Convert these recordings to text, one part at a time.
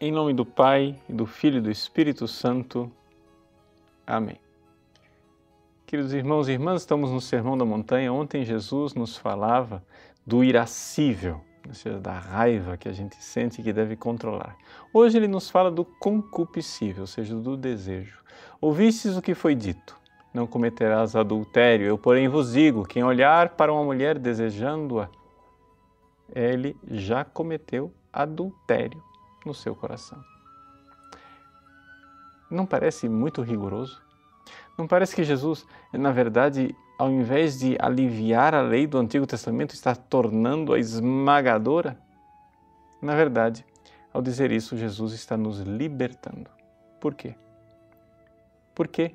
Em nome do Pai, do Filho e do Espírito Santo. Amém. Queridos irmãos e irmãs, estamos no Sermão da Montanha. Ontem Jesus nos falava do irascível, ou seja, da raiva que a gente sente e que deve controlar. Hoje ele nos fala do concupiscível, ou seja, do desejo. Ouvistes o que foi dito: não cometerás adultério. Eu, porém, vos digo: quem olhar para uma mulher desejando-a, ele já cometeu adultério no seu coração. Não parece muito rigoroso? Não parece que Jesus, na verdade, ao invés de aliviar a lei do Antigo Testamento, está tornando-a esmagadora? Na verdade, ao dizer isso, Jesus está nos libertando. Por quê? Porque,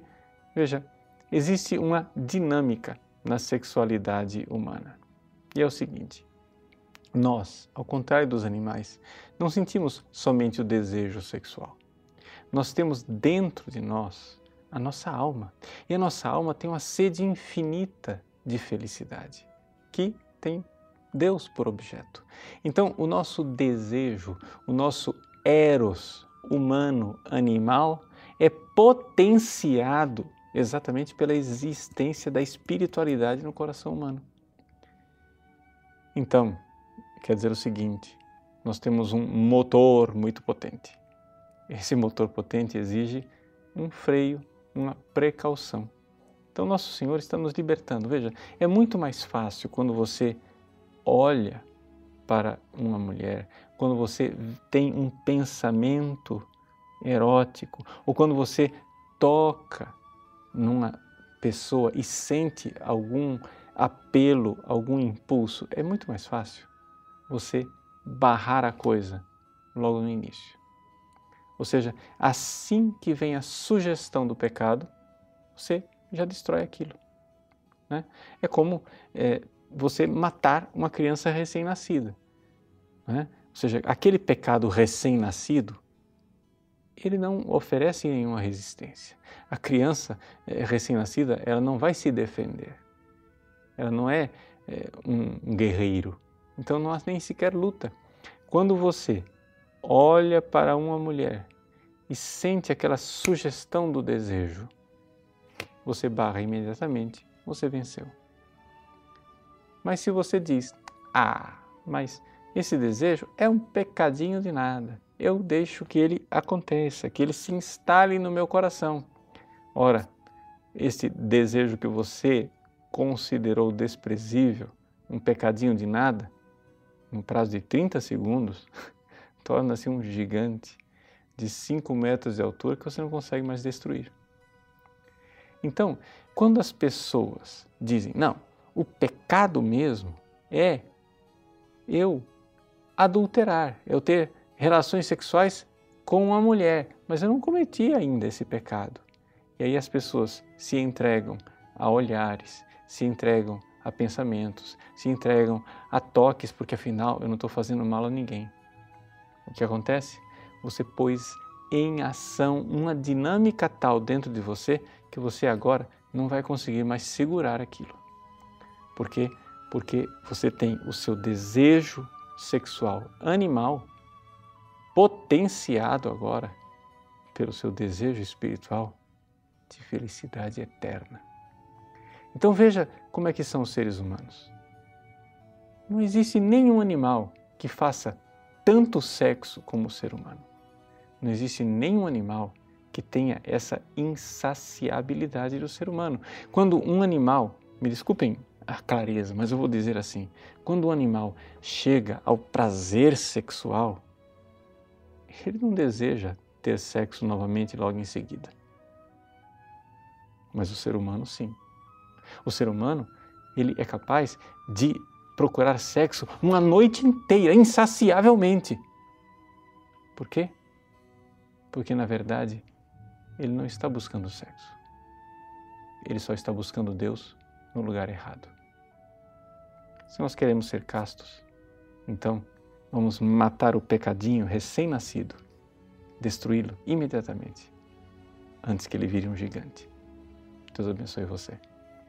veja, existe uma dinâmica na sexualidade humana. E é o seguinte: nós, ao contrário dos animais, não sentimos somente o desejo sexual. Nós temos dentro de nós a nossa alma. E a nossa alma tem uma sede infinita de felicidade, que tem Deus por objeto. Então, o nosso desejo, o nosso eros humano, animal, é potenciado exatamente pela existência da espiritualidade no coração humano. Então, quer dizer o seguinte: nós temos um motor muito potente. Esse motor potente exige um freio, uma precaução. Então, Nosso Senhor está nos libertando. Veja, é muito mais fácil quando você olha para uma mulher, quando você tem um pensamento erótico, ou quando você toca numa pessoa e sente algum apelo, algum impulso, é muito mais fácil você barrar a coisa logo no início. Ou seja, assim que vem a sugestão do pecado, você já destrói aquilo. Né? É como é, você matar uma criança recém-nascida. Né? Ou seja, aquele pecado recém-nascido, ele não oferece nenhuma resistência. A criança é, recém-nascida, ela não vai se defender. Ela não é, é um guerreiro então não há nem sequer luta. Quando você olha para uma mulher e sente aquela sugestão do desejo, você barra imediatamente, você venceu. Mas se você diz, ah, mas esse desejo é um pecadinho de nada, eu deixo que ele aconteça, que ele se instale no meu coração. Ora, esse desejo que você considerou desprezível, um pecadinho de nada, no prazo de 30 segundos, torna-se um gigante de 5 metros de altura que você não consegue mais destruir. Então, quando as pessoas dizem, não, o pecado mesmo é eu adulterar, eu ter relações sexuais com uma mulher, mas eu não cometi ainda esse pecado. E aí as pessoas se entregam a olhares, se entregam a pensamentos, se entregam a toques, porque afinal eu não estou fazendo mal a ninguém. O que acontece? Você pôs em ação uma dinâmica tal dentro de você que você agora não vai conseguir mais segurar aquilo. Por quê? Porque você tem o seu desejo sexual animal potenciado agora pelo seu desejo espiritual de felicidade eterna. Então veja como é que são os seres humanos. Não existe nenhum animal que faça tanto sexo como o ser humano. Não existe nenhum animal que tenha essa insaciabilidade do ser humano. Quando um animal, me desculpem a clareza, mas eu vou dizer assim: quando um animal chega ao prazer sexual, ele não deseja ter sexo novamente logo em seguida. Mas o ser humano, sim. O ser humano, ele é capaz de procurar sexo uma noite inteira, insaciavelmente. Por quê? Porque na verdade ele não está buscando sexo. Ele só está buscando Deus no lugar errado. Se nós queremos ser castos, então vamos matar o pecadinho recém-nascido, destruí-lo imediatamente, antes que ele vire um gigante. Deus abençoe você.